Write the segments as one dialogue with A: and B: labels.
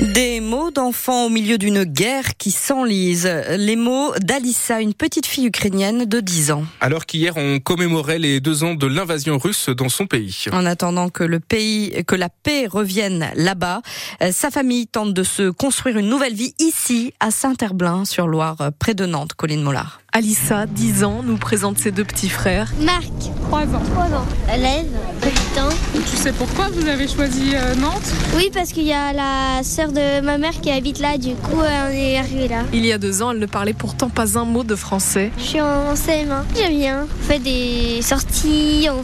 A: Des mots d'enfants au milieu d'une guerre qui s'enlise. Les mots d'Alissa, une petite fille ukrainienne de 10 ans.
B: Alors qu'hier on commémorait les deux ans de l'invasion russe dans son pays.
A: En attendant que le pays, que la paix revienne là-bas, euh, sa famille tente de se construire une nouvelle vie ici, à Saint-Herblain, sur Loire, près de Nantes, Colline Mollard.
C: Alissa, 10 ans, nous présente ses deux petits frères.
D: Marc,
C: 3 ans.
D: 3 ans. Élève, 8 ans.
C: Tu sais pourquoi vous avez choisi euh, Nantes?
D: Oui, parce qu'il y a la sœur de ma mère qui habite là, du coup euh, on est arrivé là.
C: Il y a deux ans, elle ne parlait pourtant pas un mot de français.
D: Je suis en CM1, j'aime bien. On fait des sorties, on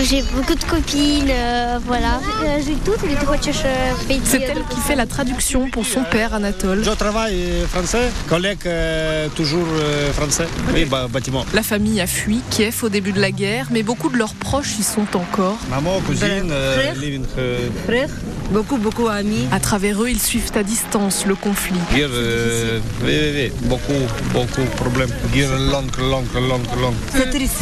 D: j'ai beaucoup de copines, euh, voilà. Euh, j'ai toutes les trois
C: C'est elle qui fait la traduction pour son père Anatole.
E: Je travaille français, collègue euh, toujours français, oui, bah, bâtiment.
C: La famille a fui Kiev au début de la guerre, mais beaucoup de leurs proches y sont encore.
E: Maman, cousine,
F: frère, frère, beaucoup, beaucoup d'amis.
C: À travers eux, ils suivent à distance le conflit.
E: Guerre, oui, oui, oui, beaucoup, beaucoup de problèmes. Guerre longue, longue, longue, longue.
F: C'est triste,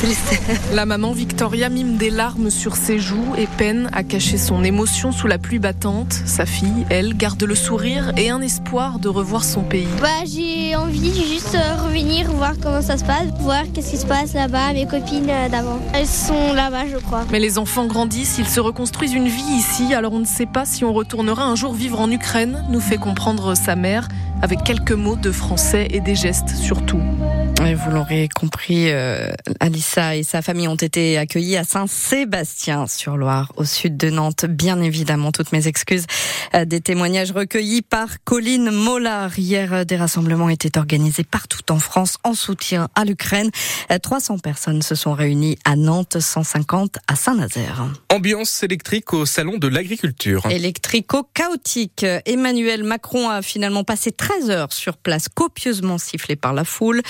F: triste.
C: La maman Victoria mime des larmes sur ses joues et peine à cacher son émotion sous la pluie battante. Sa fille, elle, garde le sourire et un espoir de revoir son pays.
D: Bah, j'ai envie de juste revenir voir comment ça se passe, voir qu'est-ce qui se passe là-bas, mes copines d'avant. Elles sont là-bas, je crois.
C: Mais les enfants grandissent, ils se reconstruisent une vie ici, alors on ne sait pas si on retournera un jour vivre en Ukraine, nous fait comprendre sa mère, avec quelques mots de français et des gestes surtout.
A: Et vous l'aurez compris, euh, Alissa et sa famille ont été accueillis à Saint-Sébastien-sur-Loire, au sud de Nantes. Bien évidemment, toutes mes excuses. Euh, des témoignages recueillis par Colline Mollard. Hier, euh, des rassemblements étaient organisés partout en France en soutien à l'Ukraine. 300 euh, personnes se sont réunies à Nantes, 150 à Saint-Nazaire.
B: Ambiance électrique au salon de l'agriculture.
A: Électrico-chaotique. Emmanuel Macron a finalement passé 13 heures sur place, copieusement sifflé par la foule.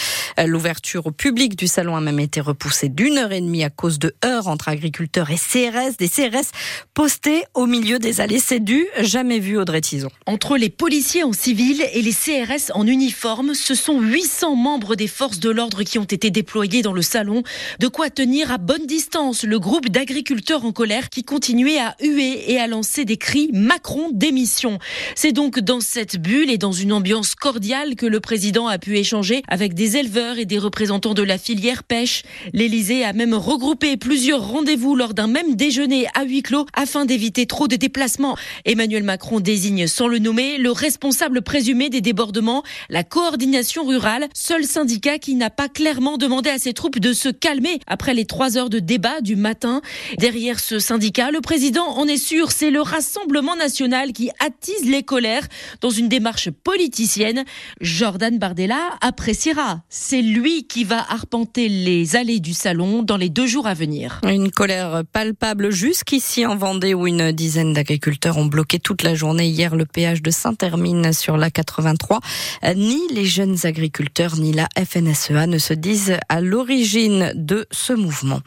A: L'ouverture au public du salon a même été repoussée d'une heure et demie à cause de heurts entre agriculteurs et CRS. Des CRS postés au milieu des allées. C'est du jamais vu Audrey Tison.
G: Entre les policiers en civil et les CRS en uniforme, ce sont 800 membres des forces de l'ordre qui ont été déployés dans le salon. De quoi tenir à bonne distance le groupe d'agriculteurs en colère qui continuait à huer et à lancer des cris Macron démission. C'est donc dans cette bulle et dans une ambiance cordiale que le président a pu échanger avec des éleveurs et des représentants de la filière pêche. L'Élysée a même regroupé plusieurs rendez-vous lors d'un même déjeuner à huis clos afin d'éviter trop de déplacements. Emmanuel Macron désigne sans le nommer le responsable présumé des débordements, la coordination rurale, seul syndicat qui n'a pas clairement demandé à ses troupes de se calmer après les trois heures de débat du matin. Derrière ce syndicat, le président en est sûr, c'est le Rassemblement national qui attise les colères dans une démarche politicienne. Jordan Bardella appréciera. C'est lui qui va arpenter les allées du salon dans les deux jours à venir.
A: Une colère palpable jusqu'ici en Vendée où une dizaine d'agriculteurs ont bloqué toute la journée hier le péage de Saint-Hermine sur la 83. Ni les jeunes agriculteurs ni la FNSEA ne se disent à l'origine de ce mouvement.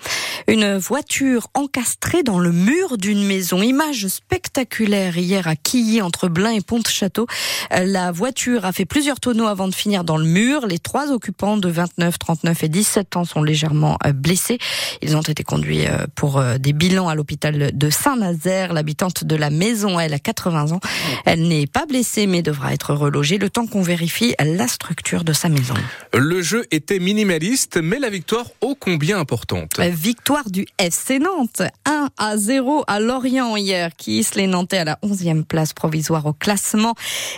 A: Une voiture encastrée dans le mur d'une maison. Image spectaculaire hier à Quilly entre Blain et Pont-Château. La voiture a fait plusieurs tonneaux avant de finir dans le mur. Les trois occupants de 29, 39 et 17 ans sont légèrement euh, blessés. Ils ont été conduits euh, pour euh, des bilans à l'hôpital de Saint-Nazaire. L'habitante de la maison, elle a 80 ans. Elle n'est pas blessée mais devra être relogée le temps qu'on vérifie la structure de sa maison.
B: Le jeu était minimaliste mais la victoire ô combien importante?
A: Victoire du FC Nantes 1 à 0 à Lorient hier qui hisse les Nantais à la 11e place provisoire au classement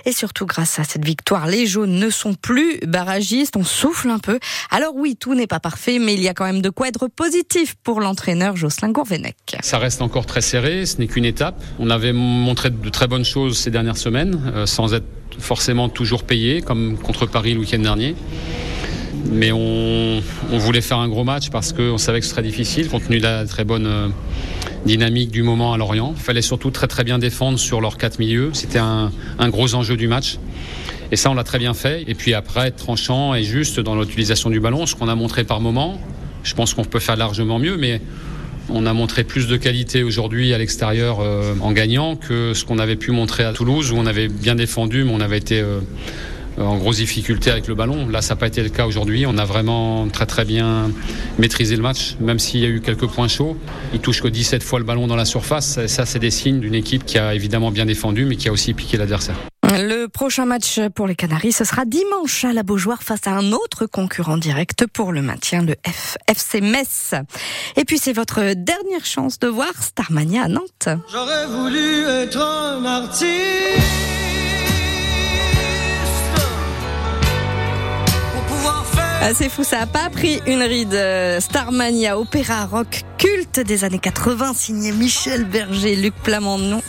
A: et surtout grâce à cette victoire les jaunes ne sont plus barragistes, on souffle un peu. Alors oui, tout n'est pas parfait mais il y a quand même de quoi être positif pour l'entraîneur Jocelyn Gourvenec.
H: Ça reste encore très serré, ce n'est qu'une étape. On avait montré de très bonnes choses ces dernières semaines, euh, sans être forcément toujours payé, comme contre Paris le week-end dernier. Mais on, voulait faire un gros match parce qu'on savait que ce serait difficile, compte tenu de la très bonne euh, dynamique du moment à Lorient. Il fallait surtout très très bien défendre sur leurs quatre milieux. C'était un, gros enjeu du match. Et ça, on l'a très bien fait. Et puis après, tranchant et juste dans l'utilisation du ballon, ce qu'on a montré par moment, Je pense qu'on peut faire largement mieux, mais on a montré plus de qualité aujourd'hui à l'extérieur euh, en gagnant que ce qu'on avait pu montrer à Toulouse, où on avait bien défendu, mais on avait été euh, en grosse difficulté avec le ballon. Là, ça n'a pas été le cas aujourd'hui. On a vraiment très très bien maîtrisé le match, même s'il y a eu quelques points chauds. Il touche que 17 fois le ballon dans la surface. Ça, c'est des signes d'une équipe qui a évidemment bien défendu, mais qui a aussi piqué l'adversaire.
A: Le prochain match pour les Canaries, ce sera dimanche à la Beaujoire face à un autre concurrent direct pour le maintien, le FC Metz. Et puis c'est votre dernière chance de voir Starmania à Nantes.
I: J'aurais voulu être un artiste.
A: Ah, c'est fou, ça a pas pris une ride. Euh, Starmania, opéra rock culte des années 80, signé Michel Berger, Luc Plamondon.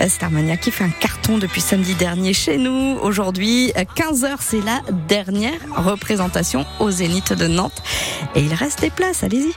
A: Euh, Starmania qui fait un carton depuis samedi dernier chez nous. Aujourd'hui, 15h, c'est la dernière représentation au Zénith de Nantes. Et il reste des places, allez-y.